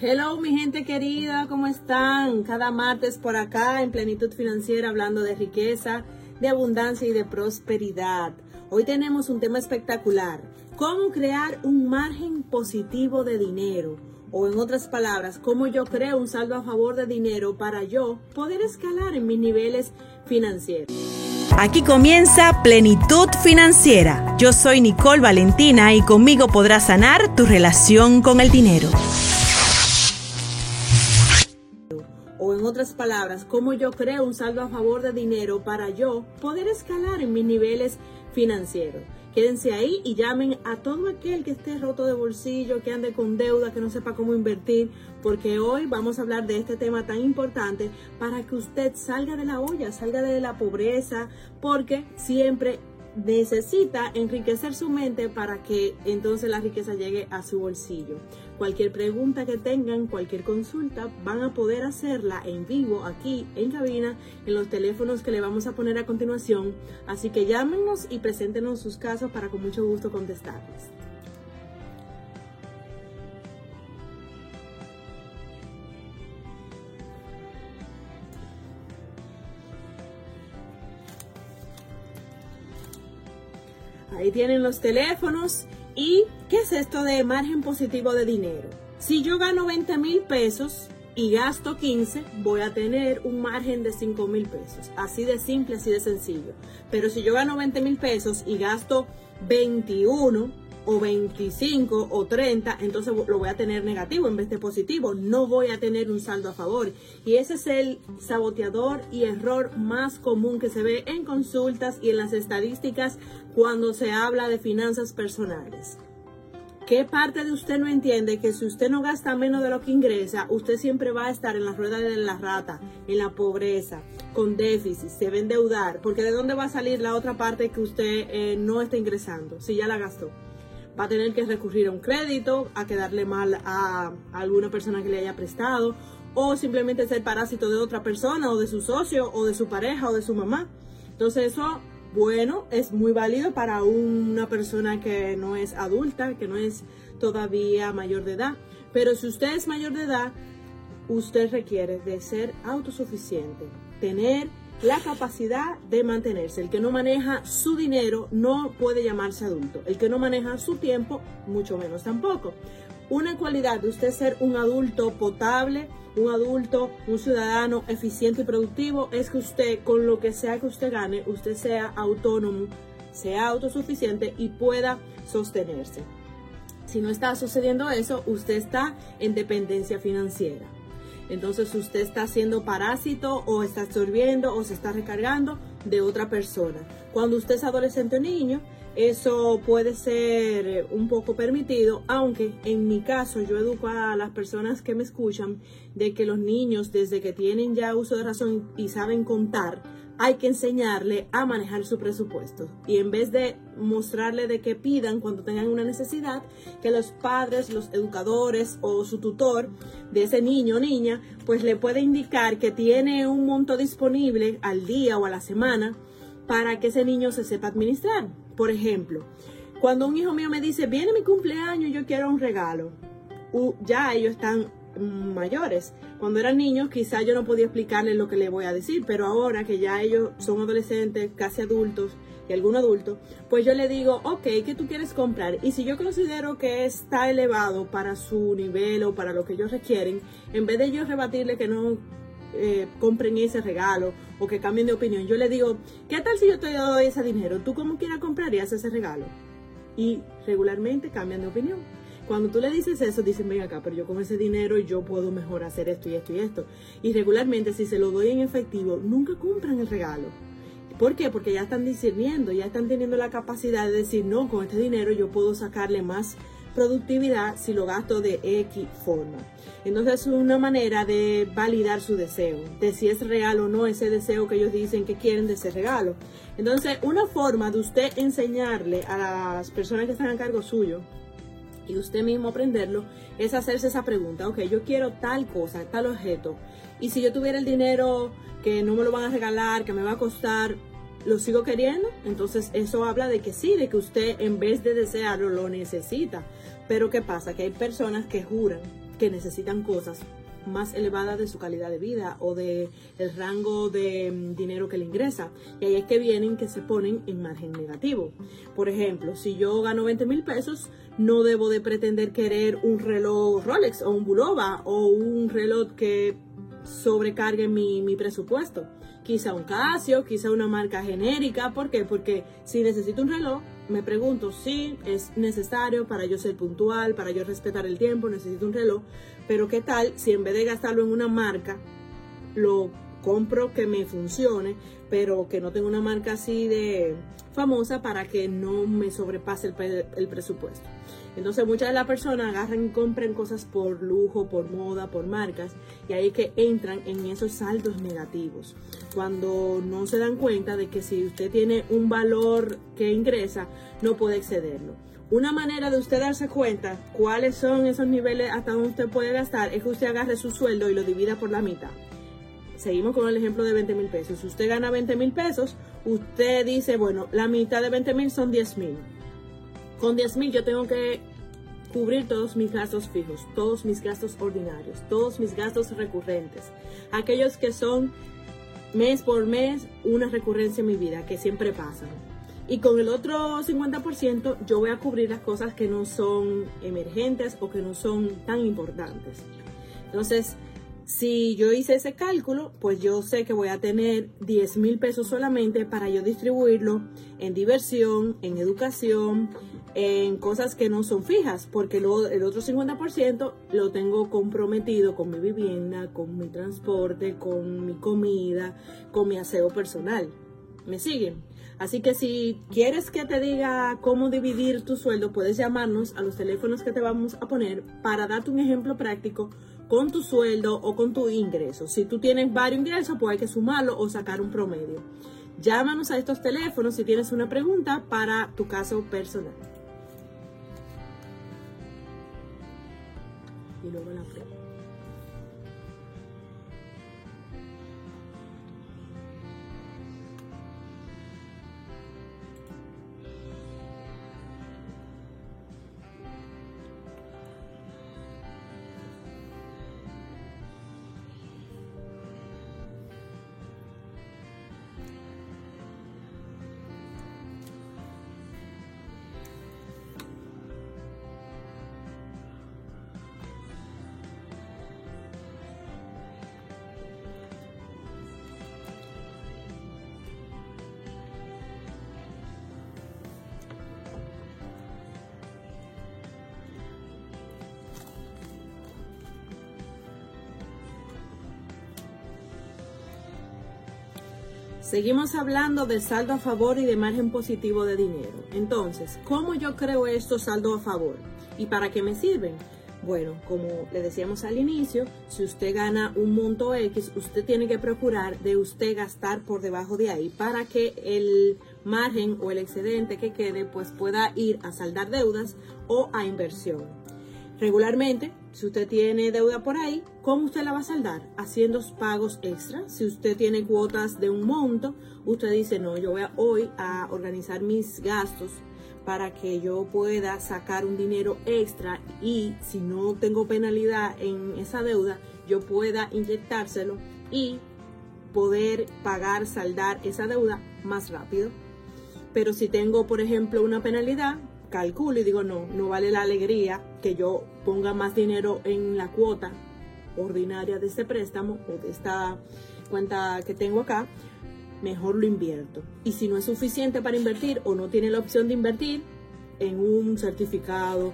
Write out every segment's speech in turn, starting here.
Hello mi gente querida, ¿cómo están? Cada martes por acá en Plenitud Financiera hablando de riqueza, de abundancia y de prosperidad. Hoy tenemos un tema espectacular, cómo crear un margen positivo de dinero. O en otras palabras, cómo yo creo un saldo a favor de dinero para yo poder escalar en mis niveles financieros. Aquí comienza Plenitud Financiera. Yo soy Nicole Valentina y conmigo podrás sanar tu relación con el dinero. Otras palabras, cómo yo creo un saldo a favor de dinero para yo poder escalar en mis niveles financieros. Quédense ahí y llamen a todo aquel que esté roto de bolsillo, que ande con deuda, que no sepa cómo invertir, porque hoy vamos a hablar de este tema tan importante para que usted salga de la olla, salga de la pobreza, porque siempre necesita enriquecer su mente para que entonces la riqueza llegue a su bolsillo. Cualquier pregunta que tengan, cualquier consulta, van a poder hacerla en vivo aquí en cabina en los teléfonos que le vamos a poner a continuación. Así que llámenos y preséntenos sus casos para con mucho gusto contestarles. Ahí tienen los teléfonos. ¿Y qué es esto de margen positivo de dinero? Si yo gano 20 mil pesos y gasto 15, voy a tener un margen de 5 mil pesos. Así de simple, así de sencillo. Pero si yo gano 20 mil pesos y gasto 21, o 25 o 30, entonces lo voy a tener negativo en vez de positivo. No voy a tener un saldo a favor. Y ese es el saboteador y error más común que se ve en consultas y en las estadísticas cuando se habla de finanzas personales. ¿Qué parte de usted no entiende que si usted no gasta menos de lo que ingresa, usted siempre va a estar en la rueda de la rata, en la pobreza, con déficit, se va a endeudar? Porque ¿de dónde va a salir la otra parte que usted eh, no está ingresando si ya la gastó? Va a tener que recurrir a un crédito, a quedarle mal a, alguna persona que le haya prestado, o simplemente ser parásito de otra persona, o de su socio, o de su pareja, o de su mamá. Entonces eso, bueno, es muy válido para una persona que no es adulta, que no es todavía mayor de edad. Pero si usted es mayor de edad, usted requiere de ser autosuficiente, tener la capacidad de mantenerse. El que no maneja su dinero no puede llamarse adulto. El que no maneja su tiempo, mucho menos tampoco. Una cualidad de usted ser un adulto potable, un adulto, un ciudadano eficiente y productivo, es que usted, con lo que sea que usted gane, usted sea autónomo, sea autosuficiente y pueda sostenerse. Si no está sucediendo eso, usted está en dependencia financiera. Entonces usted está siendo parásito o está absorbiendo o se está recargando de otra persona. Cuando usted es adolescente o niño, eso puede ser un poco permitido, aunque en mi caso yo educo a las personas que me escuchan de que los niños desde que tienen ya uso de razón y saben contar, hay que enseñarle a manejar su presupuesto. Y en vez de mostrarle de que pidan cuando tengan una necesidad, que los padres, los educadores o su tutor de ese niño o niña, pues le puede indicar que tiene un monto disponible al día o a la semana para que ese niño se sepa administrar. Por ejemplo, cuando un hijo mío me dice, viene mi cumpleaños, yo quiero un regalo, ya ellos están mayores. Cuando eran niños quizá yo no podía explicarles lo que les voy a decir, pero ahora que ya ellos son adolescentes, casi adultos y algún adulto, pues yo le digo, ok, ¿qué tú quieres comprar? Y si yo considero que está elevado para su nivel o para lo que ellos requieren, en vez de yo rebatirle que no eh, compren ese regalo o que cambien de opinión, yo le digo, ¿qué tal si yo te doy ese dinero? ¿Tú cómo quieras comprarías ese regalo? Y regularmente cambian de opinión. Cuando tú le dices eso, dicen, ven acá, pero yo con ese dinero yo puedo mejor hacer esto y esto y esto. Y regularmente, si se lo doy en efectivo, nunca compran el regalo. ¿Por qué? Porque ya están discerniendo, ya están teniendo la capacidad de decir, no, con este dinero yo puedo sacarle más productividad si lo gasto de X forma. Entonces es una manera de validar su deseo, de si es real o no ese deseo que ellos dicen que quieren de ese regalo. Entonces, una forma de usted enseñarle a las personas que están a cargo suyo y usted mismo aprenderlo, es hacerse esa pregunta, ok, yo quiero tal cosa, tal objeto, y si yo tuviera el dinero que no me lo van a regalar, que me va a costar, ¿lo sigo queriendo? Entonces eso habla de que sí, de que usted en vez de desearlo lo necesita. Pero ¿qué pasa? Que hay personas que juran que necesitan cosas más elevadas de su calidad de vida o de el rango de mm, dinero que le ingresa. Y ahí es que vienen que se ponen en margen negativo. Por ejemplo, si yo gano 20 mil pesos, no debo de pretender querer un reloj Rolex o un Bulova o un reloj que sobrecargue mi, mi presupuesto. Quizá un Casio, quizá una marca genérica. ¿Por qué? Porque si necesito un reloj, me pregunto si es necesario para yo ser puntual, para yo respetar el tiempo, necesito un reloj, pero ¿qué tal si en vez de gastarlo en una marca, lo compro que me funcione, pero que no tenga una marca así de famosa para que no me sobrepase el, el presupuesto? Entonces muchas de las personas agarran y compran cosas por lujo, por moda, por marcas, y ahí es que entran en esos saldos negativos. Cuando no se dan cuenta de que si usted tiene un valor que ingresa, no puede excederlo. Una manera de usted darse cuenta cuáles son esos niveles hasta donde usted puede gastar es que usted agarre su sueldo y lo divida por la mitad. Seguimos con el ejemplo de 20 mil pesos. Si usted gana 20 mil pesos, usted dice, bueno, la mitad de 20 mil son 10 mil con 10 mil yo tengo que cubrir todos mis gastos fijos, todos mis gastos ordinarios, todos mis gastos recurrentes, aquellos que son mes por mes una recurrencia en mi vida, que siempre pasan. Y con el otro 50% yo voy a cubrir las cosas que no son emergentes o que no son tan importantes. Entonces, si yo hice ese cálculo, pues yo sé que voy a tener 10 mil pesos solamente para yo distribuirlo en diversión, en educación, en cosas que no son fijas, porque luego el otro 50% lo tengo comprometido con mi vivienda, con mi transporte, con mi comida, con mi aseo personal. ¿Me siguen? Así que si quieres que te diga cómo dividir tu sueldo, puedes llamarnos a los teléfonos que te vamos a poner para darte un ejemplo práctico con tu sueldo o con tu ingreso. Si tú tienes varios ingresos, pues hay que sumarlo o sacar un promedio. Llámanos a estos teléfonos si tienes una pregunta para tu caso personal. Y luego la pregunta. Seguimos hablando de saldo a favor y de margen positivo de dinero. Entonces, ¿cómo yo creo estos saldos a favor? ¿Y para qué me sirven? Bueno, como le decíamos al inicio, si usted gana un monto X, usted tiene que procurar de usted gastar por debajo de ahí para que el margen o el excedente que quede pues pueda ir a saldar deudas o a inversión. Regularmente, si usted tiene deuda por ahí, ¿cómo usted la va a saldar? Haciendo pagos extra. Si usted tiene cuotas de un monto, usted dice, no, yo voy a, hoy a organizar mis gastos para que yo pueda sacar un dinero extra y si no tengo penalidad en esa deuda, yo pueda inyectárselo y poder pagar, saldar esa deuda más rápido. Pero si tengo, por ejemplo, una penalidad, calculo y digo, no, no vale la alegría que yo ponga más dinero en la cuota ordinaria de este préstamo o de esta cuenta que tengo acá, mejor lo invierto. Y si no es suficiente para invertir o no tiene la opción de invertir en un certificado,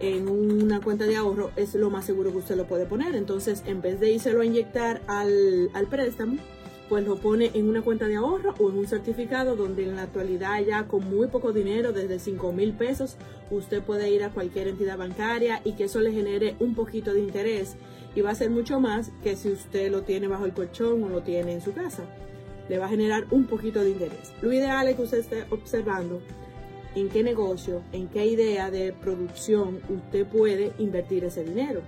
en una cuenta de ahorro, es lo más seguro que usted lo puede poner. Entonces, en vez de írselo a inyectar al, al préstamo, pues lo pone en una cuenta de ahorro o en un certificado donde en la actualidad ya con muy poco dinero, desde 5 mil pesos, usted puede ir a cualquier entidad bancaria y que eso le genere un poquito de interés y va a ser mucho más que si usted lo tiene bajo el colchón o lo tiene en su casa. Le va a generar un poquito de interés. Lo ideal es que usted esté observando en qué negocio, en qué idea de producción usted puede invertir ese dinero.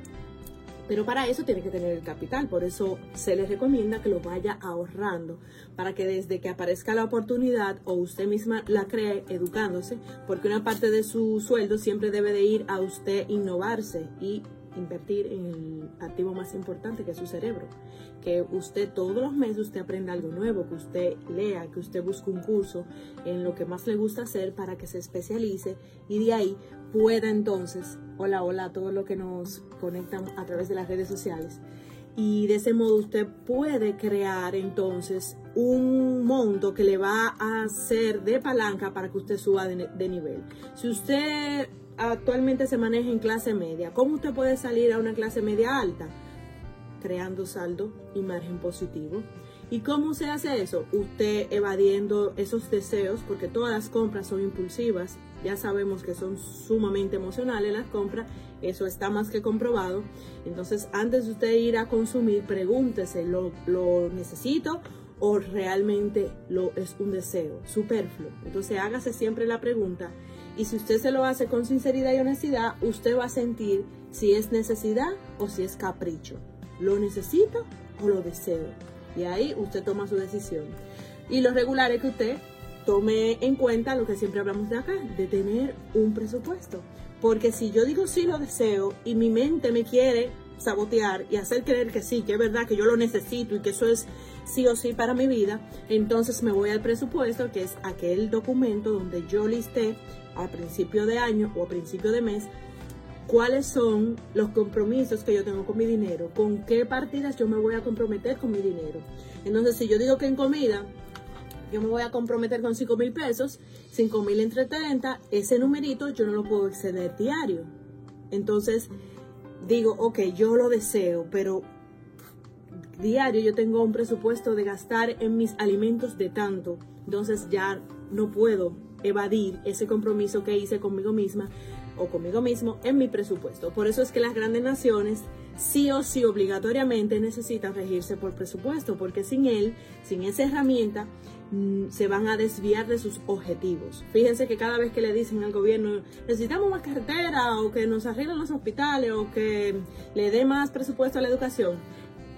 Pero para eso tiene que tener el capital, por eso se les recomienda que lo vaya ahorrando, para que desde que aparezca la oportunidad o usted misma la cree educándose, porque una parte de su sueldo siempre debe de ir a usted innovarse y invertir en el activo más importante que es su cerebro. Que usted todos los meses usted aprenda algo nuevo, que usted lea, que usted busque un curso en lo que más le gusta hacer para que se especialice y de ahí pueda entonces, hola, hola a todos los que nos conectan a través de las redes sociales. Y de ese modo usted puede crear entonces un monto que le va a hacer de palanca para que usted suba de nivel. Si usted actualmente se maneja en clase media. ¿Cómo usted puede salir a una clase media alta? Creando saldo y margen positivo. ¿Y cómo se hace eso? Usted evadiendo esos deseos, porque todas las compras son impulsivas, ya sabemos que son sumamente emocionales las compras, eso está más que comprobado. Entonces, antes de usted ir a consumir, pregúntese, ¿lo, necesito o realmente lo, es un deseo superfluo? Entonces, hágase siempre la pregunta y si usted se lo hace con sinceridad y honestidad, usted va a sentir si es necesidad o si es capricho. ¿Lo necesito o lo deseo? Y ahí usted toma su decisión. Y lo regular es que usted tome en cuenta lo que siempre hablamos de acá, de tener un presupuesto. Porque si yo digo sí lo deseo y mi mente me quiere sabotear y hacer creer que sí, que es verdad, que yo lo necesito y que eso es sí o sí para mi vida, entonces me voy al presupuesto, que es aquel documento donde yo listé a principio de año o a principio de mes cuáles son los compromisos que yo tengo con mi dinero, con qué partidas yo me voy a comprometer con mi dinero. Entonces, si yo digo que en comida yo me voy a comprometer con 5 mil pesos, 5 mil entre 30, ese numerito yo no lo puedo exceder diario. Entonces, digo, ok, yo lo deseo, pero diario yo tengo un presupuesto de gastar en mis alimentos de tanto. Entonces ya no puedo evadir ese compromiso que hice conmigo misma o conmigo mismo en mi presupuesto. Por eso es que las grandes naciones sí o sí obligatoriamente necesitan regirse por presupuesto, porque sin él, sin esa herramienta, mm, se van a desviar de sus objetivos. Fíjense que cada vez que le dicen al gobierno necesitamos más carretera o que nos arreglen los hospitales o que le dé más presupuesto a la educación,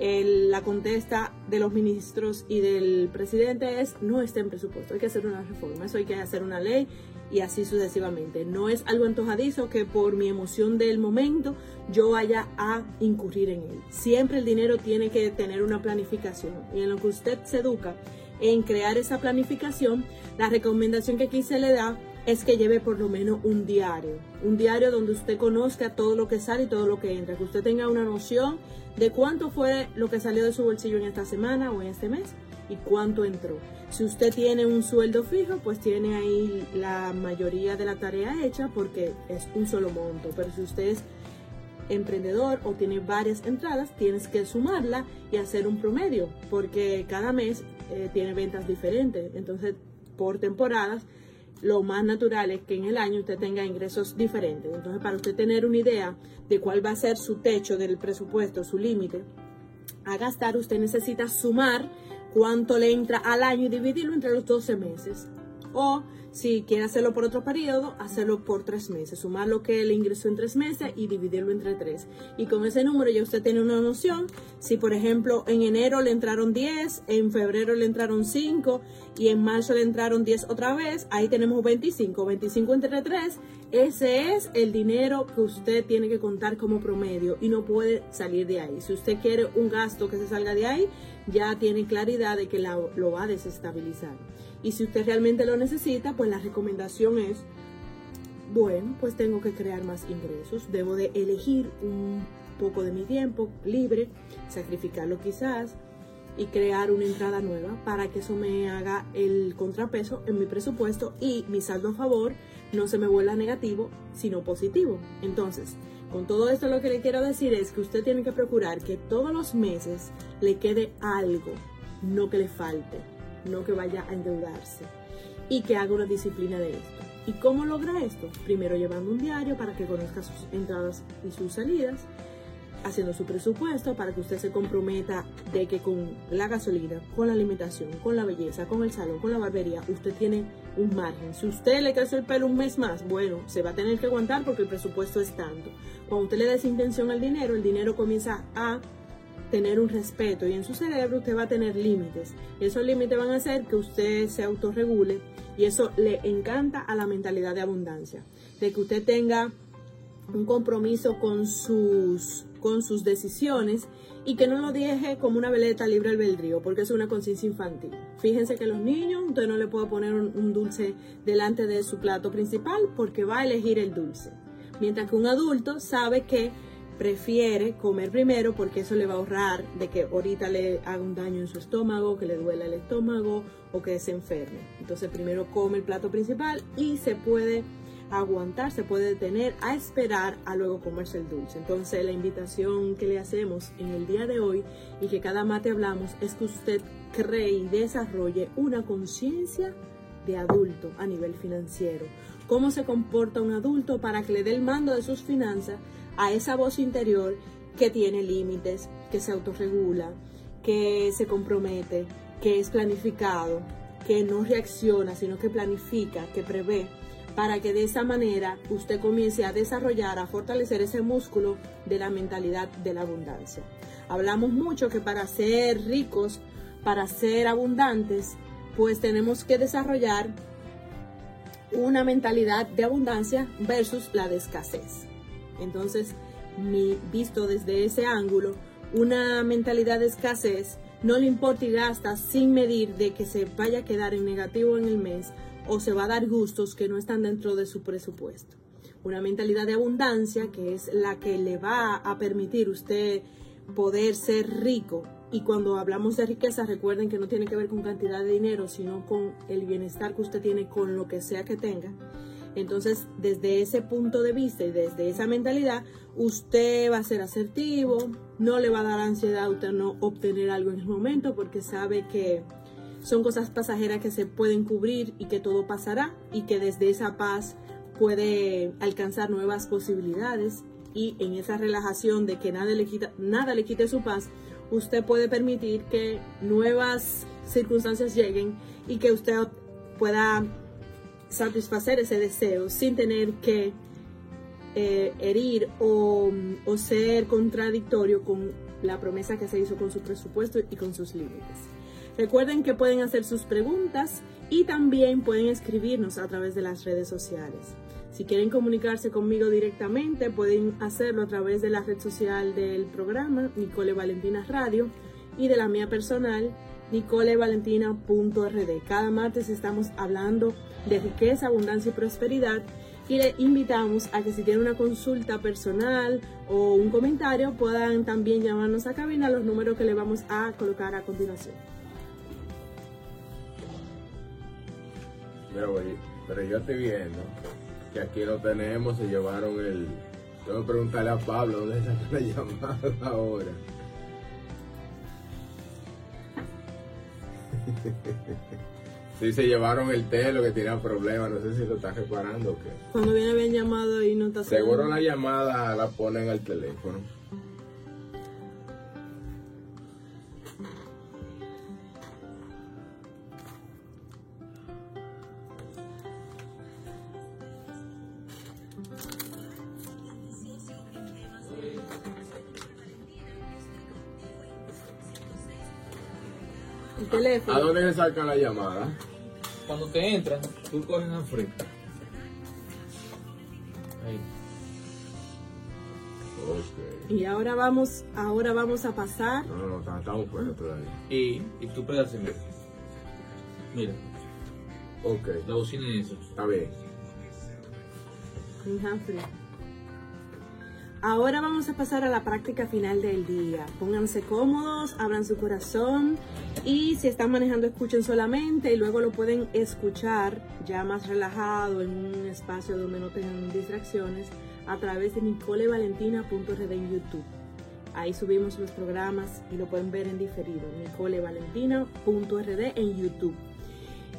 la contesta de los ministros y del presidente es no está en presupuesto, hay que hacer una reforma, eso hay que hacer una ley y así sucesivamente. No es algo antojadizo que por mi emoción del momento yo vaya a incurrir en él. Siempre el dinero tiene que tener una planificación y en lo que usted se educa en crear esa planificación, la recomendación que aquí se le da es que lleve por lo menos un diario, un diario donde usted conozca todo lo que sale y todo lo que entra, que usted tenga una noción de cuánto fue lo que salió de su bolsillo en esta semana o en este mes y cuánto entró. Si usted tiene un sueldo fijo, pues tiene ahí la mayoría de la tarea hecha porque es un solo monto, pero si usted es emprendedor o tiene varias entradas, tienes que sumarla y hacer un promedio, porque cada mes eh, tiene ventas diferentes. Entonces, por temporadas, lo más natural es que en el año usted tenga ingresos diferentes. Entonces, para usted tener una idea de cuál va a ser su techo del presupuesto, su límite a gastar, usted necesita sumar cuánto le entra al año y dividirlo entre los 12 meses. O si quiere hacerlo por otro periodo, hacerlo por tres meses, sumar lo que le ingresó en tres meses y dividirlo entre tres. Y con ese número ya usted tiene una noción. Si por ejemplo en enero le entraron 10, en febrero le entraron 5 y en marzo le entraron 10 otra vez, ahí tenemos 25. 25 entre 3, ese es el dinero que usted tiene que contar como promedio y no puede salir de ahí. Si usted quiere un gasto que se salga de ahí, ya tiene claridad de que lo va a desestabilizar. Y si usted realmente lo necesita, pues la recomendación es, bueno, pues tengo que crear más ingresos, debo de elegir un poco de mi tiempo libre, sacrificarlo quizás y crear una entrada nueva para que eso me haga el contrapeso en mi presupuesto y mi saldo a favor no se me vuelva negativo, sino positivo. Entonces, con todo esto lo que le quiero decir es que usted tiene que procurar que todos los meses le quede algo, no que le falte no que vaya a endeudarse y que haga una disciplina de esto. ¿Y cómo logra esto? Primero llevando un diario para que conozca sus entradas y sus salidas, haciendo su presupuesto para que usted se comprometa de que con la gasolina, con la alimentación, con la belleza, con el salón, con la barbería, usted tiene un margen. Si usted le crece el pelo un mes más, bueno, se va a tener que aguantar porque el presupuesto es tanto. Cuando usted le da esa intención al dinero, el dinero comienza a tener un respeto y en su cerebro usted va a tener límites. Y esos límites van a hacer que usted se autorregule y eso le encanta a la mentalidad de abundancia. De que usted tenga un compromiso con sus, con sus decisiones y que no lo deje como una veleta libre albedrío, porque es una conciencia infantil. Fíjense que los niños, usted no le puede poner un, dulce delante de su plato principal porque va a elegir el dulce. Mientras que un adulto sabe que prefiere comer primero porque eso le va a ahorrar de que ahorita le haga un daño en su estómago, que le duela el estómago o que se enferme. Entonces primero come el plato principal y se puede aguantar, se puede detener a esperar a luego comerse el dulce. Entonces la invitación que le hacemos en el día de hoy y que cada mate hablamos es que usted cree y desarrolle una conciencia de adulto a nivel financiero. Cómo se comporta un adulto para que le dé el mando de sus finanzas a esa voz interior que tiene límites, que se autorregula, que se compromete, que es planificado, que no reacciona, sino que planifica, que prevé para que de esa manera usted comience a desarrollar, a fortalecer ese músculo de la mentalidad de la abundancia. Hablamos mucho que para ser ricos, para ser abundantes, pues tenemos que desarrollar una mentalidad de abundancia versus la de escasez. Entonces, mi, visto desde ese ángulo, una mentalidad de escasez no le importa y gasta sin medir de que se vaya a quedar en negativo en el mes o se va a dar gustos que no están dentro de su presupuesto. Una mentalidad de abundancia que es la que le va a permitir usted poder ser rico. Y cuando hablamos de riqueza, recuerden que no tiene que ver con cantidad de dinero, sino con el bienestar que usted tiene con lo que sea que tenga. Entonces, desde ese punto de vista y desde esa mentalidad, usted va a ser asertivo, no le va a dar ansiedad a usted no obtener algo en el momento porque sabe que son cosas pasajeras que se pueden cubrir y que todo pasará y que desde esa paz puede alcanzar nuevas posibilidades y en esa relajación de que nada le, quita, nada le quite su paz, usted puede permitir que nuevas circunstancias lleguen y que usted pueda satisfacer ese deseo sin tener que eh, herir o, o ser contradictorio con la promesa que se hizo con su presupuesto y con sus límites. Recuerden que pueden hacer sus preguntas y también pueden escribirnos a través de las redes sociales. Si quieren comunicarse conmigo directamente, pueden hacerlo a través de la red social del programa Nicole Valentina Radio y de la mía personal nicolevalentina.rd. Cada martes estamos hablando de riqueza, abundancia y prosperidad y le invitamos a que si tienen una consulta personal o un comentario puedan también llamarnos a cabina los números que le vamos a colocar a continuación. Pero, pero yo estoy viendo que aquí lo tenemos, se llevaron el... Tengo que preguntarle a Pablo dónde está la llamada ahora. Sí, se llevaron el telo que tenía problemas, no sé si lo está reparando o qué. Cuando viene bien llamado y no está Seguro la llamada la ponen al teléfono. Teléfono. ¿A dónde se saca la llamada? Cuando te entran, tú coges a frente. Ahí. Okay. Y ahora vamos, ahora vamos a pasar. No, no, no, estamos fuera todavía. Y, y tú pegas en Mira, Ok, la bocina es eso. está bien. Humphrey. Ahora vamos a pasar a la práctica final del día. Pónganse cómodos, abran su corazón y si están manejando escuchen solamente y luego lo pueden escuchar ya más relajado en un espacio donde no tengan distracciones a través de nicolevalentina.rd en YouTube. Ahí subimos los programas y lo pueden ver en diferido. nicolevalentina.rd en YouTube.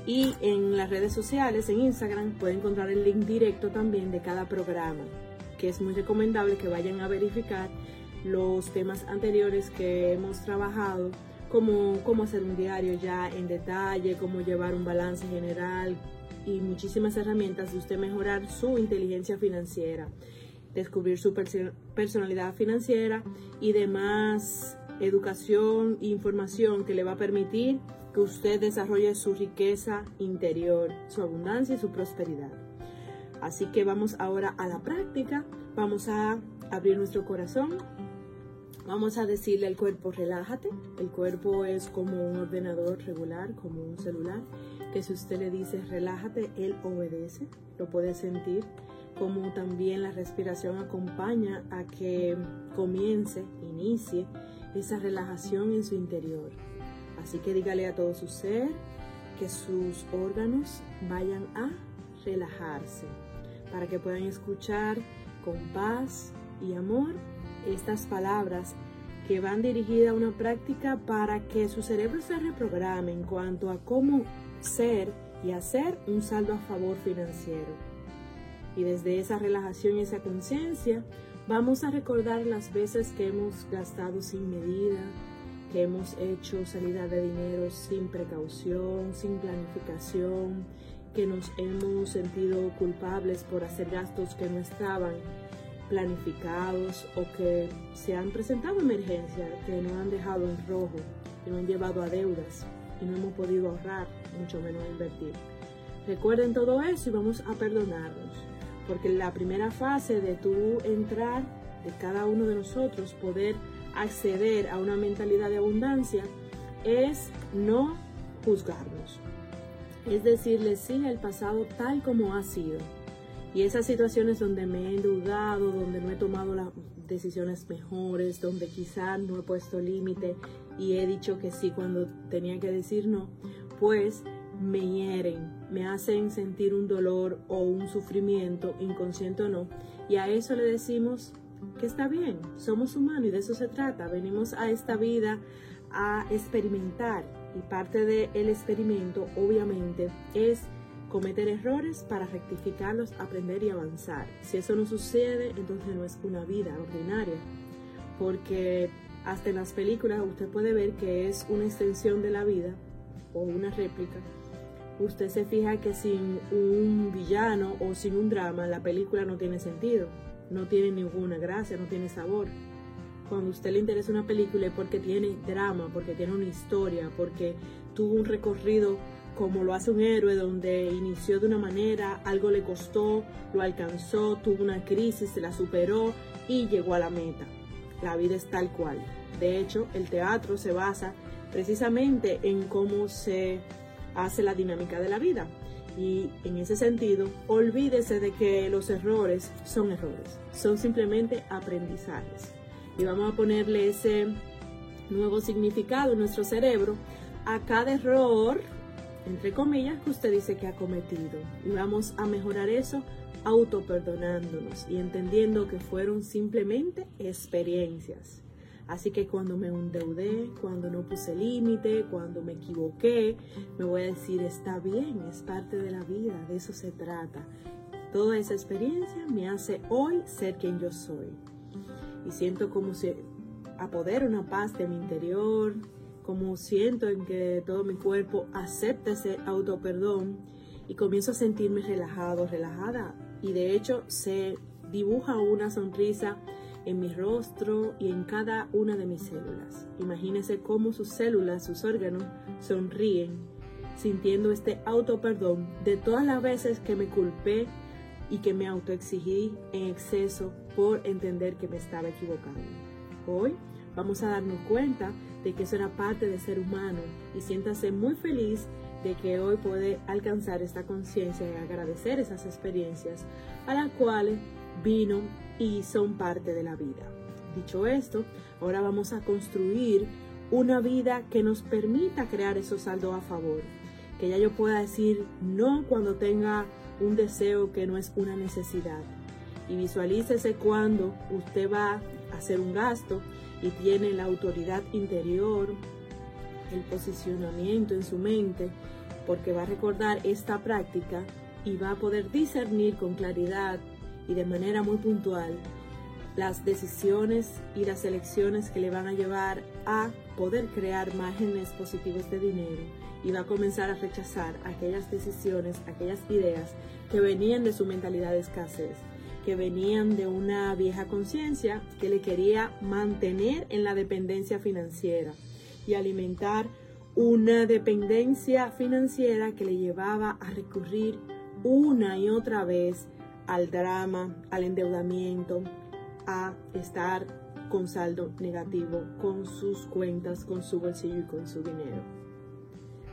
Y en las redes sociales, en Instagram, pueden encontrar el link directo también de cada programa que es muy recomendable que vayan a verificar los temas anteriores que hemos trabajado, como cómo hacer un diario ya en detalle, cómo llevar un balance general y muchísimas herramientas de usted mejorar su inteligencia financiera, descubrir su personalidad financiera y demás educación e información que le va a permitir que usted desarrolle su riqueza interior, su abundancia y su prosperidad. Así que vamos ahora a la práctica. Vamos a abrir nuestro corazón. Vamos a decirle al cuerpo, relájate. El cuerpo es como un ordenador regular, como un celular, que si usted le dice relájate, él obedece. Lo puede sentir como también la respiración acompaña a que comience, inicie esa relajación en su interior. Así que dígale a todo su ser que sus órganos vayan a relajarse para que puedan escuchar con paz y amor estas palabras que van dirigidas a una práctica para que su cerebro se reprograme en cuanto a cómo ser y hacer un saldo a favor financiero. Y desde esa relajación y esa conciencia, vamos a recordar las veces que hemos gastado sin medida, que hemos hecho salida de dinero sin precaución, sin planificación, que nos hemos sentido culpables por hacer gastos que no estaban planificados o que se han presentado emergencias, que nos han dejado en rojo, que nos han llevado a deudas y no hemos podido ahorrar, mucho menos invertir. Recuerden todo eso y vamos a perdonarnos porque la primera fase de tú entrar, de cada uno de nosotros, poder acceder a una mentalidad de abundancia, es no juzgarnos. Es decirle sí al pasado tal como ha sido. Y esas situaciones donde me he endeudado, donde no he tomado las decisiones mejores, donde quizá no he puesto límite y he dicho que sí cuando tenía que decir no, pues me hieren, me hacen sentir un dolor o un sufrimiento, inconsciente o no, y a eso le decimos que está bien, somos humanos y de eso se trata, venimos a esta vida a experimentar y parte del experimento obviamente es cometer errores para rectificarlos, aprender y avanzar. Si eso no sucede, entonces no es una vida ordinaria, porque hasta en las películas usted puede ver que es una extensión de la vida o una réplica usted se fija que sin un villano o sin un drama la película no tiene sentido, no tiene ninguna gracia, no tiene sabor. Cuando a usted le interesa una película es porque tiene drama, porque tiene una historia, porque tuvo un recorrido como lo hace un héroe, donde inició de una manera, algo le costó, lo alcanzó, tuvo una crisis, se la superó y llegó a la meta. La vida es tal cual. De hecho, el teatro se basa precisamente en cómo se hace la dinámica de la vida. Y en ese sentido, olvídese de que los errores son errores, son simplemente aprendizajes. Y vamos a ponerle ese nuevo significado en nuestro cerebro a cada error, entre comillas, que usted dice que ha cometido. Y vamos a mejorar eso auto perdonándonos y entendiendo que fueron simplemente experiencias. Así que cuando me endeudé, cuando no puse límite, cuando me equivoqué, me voy a decir, está bien, es parte de la vida, de eso se trata. Toda esa experiencia me hace hoy ser quien yo soy. Y siento como si apodera una paz de mi interior, como siento en que todo mi cuerpo acepta ese auto perdón y comienzo a sentirme relajado, relajada. Y de hecho se dibuja una sonrisa en mi rostro y en cada una de mis células. Imagínense cómo sus células, sus órganos, sonríen, sintiendo este auto perdón de todas las veces que me culpé y que me autoexigí en exceso por entender que me estaba equivocando. Hoy vamos a darnos cuenta de que eso era parte de ser humano y siéntase muy feliz de que hoy puede alcanzar esta conciencia y agradecer esas experiencias a las cuales vino y son parte de la vida. Dicho esto, ahora vamos a construir una vida que nos permita crear esos saldos a favor. Que ya yo pueda decir no cuando tenga un deseo que no es una necesidad. Y visualícese cuando usted va a hacer un gasto y tiene la autoridad interior, el posicionamiento en su mente, porque va a recordar esta práctica y va a poder discernir con claridad y de manera muy puntual las decisiones y las elecciones que le van a llevar a poder crear márgenes positivos de dinero. Y va a comenzar a rechazar aquellas decisiones, aquellas ideas que venían de su mentalidad de escasez, que venían de una vieja conciencia que le quería mantener en la dependencia financiera y alimentar una dependencia financiera que le llevaba a recurrir una y otra vez al drama, al endeudamiento, a estar con saldo negativo con sus cuentas, con su bolsillo y con su dinero.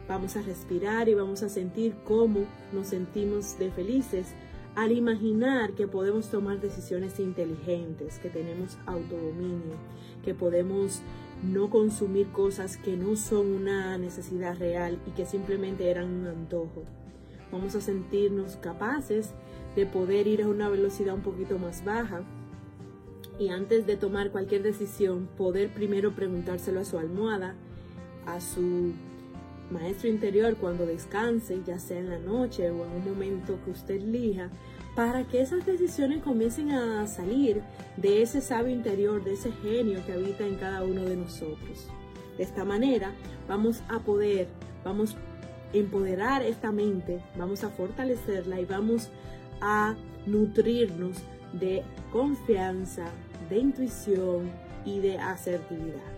Vamos a respirar y vamos a sentir cómo nos sentimos de felices al imaginar que podemos tomar decisiones inteligentes, que tenemos autodominio, que podemos no consumir cosas que no son una necesidad real y que simplemente eran un antojo. Vamos a sentirnos capaces de poder ir a una velocidad un poquito más baja y antes de tomar cualquier decisión poder primero preguntárselo a su almohada, a su maestro interior cuando descanse, ya sea en la noche o en un momento que usted elija, para que esas decisiones comiencen a salir de ese sabio interior, de ese genio que habita en cada uno de nosotros. De esta manera vamos a poder, vamos a empoderar esta mente, vamos a fortalecerla y vamos a nutrirnos de confianza, de intuición y de asertividad.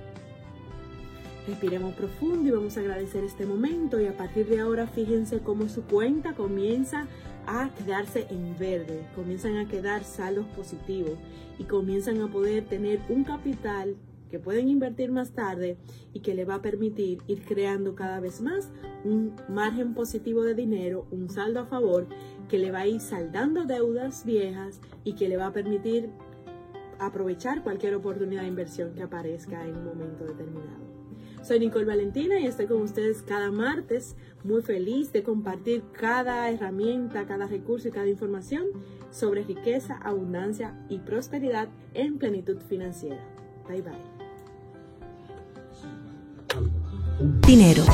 Respiremos profundo y vamos a agradecer este momento y a partir de ahora fíjense cómo su cuenta comienza a quedarse en verde, comienzan a quedar saldos positivos y comienzan a poder tener un capital que pueden invertir más tarde y que le va a permitir ir creando cada vez más un margen positivo de dinero, un saldo a favor que le va a ir saldando deudas viejas y que le va a permitir aprovechar cualquier oportunidad de inversión que aparezca en un momento determinado. Soy Nicole Valentina y estoy con ustedes cada martes, muy feliz de compartir cada herramienta, cada recurso y cada información sobre riqueza, abundancia y prosperidad en plenitud financiera. Bye bye. Dinero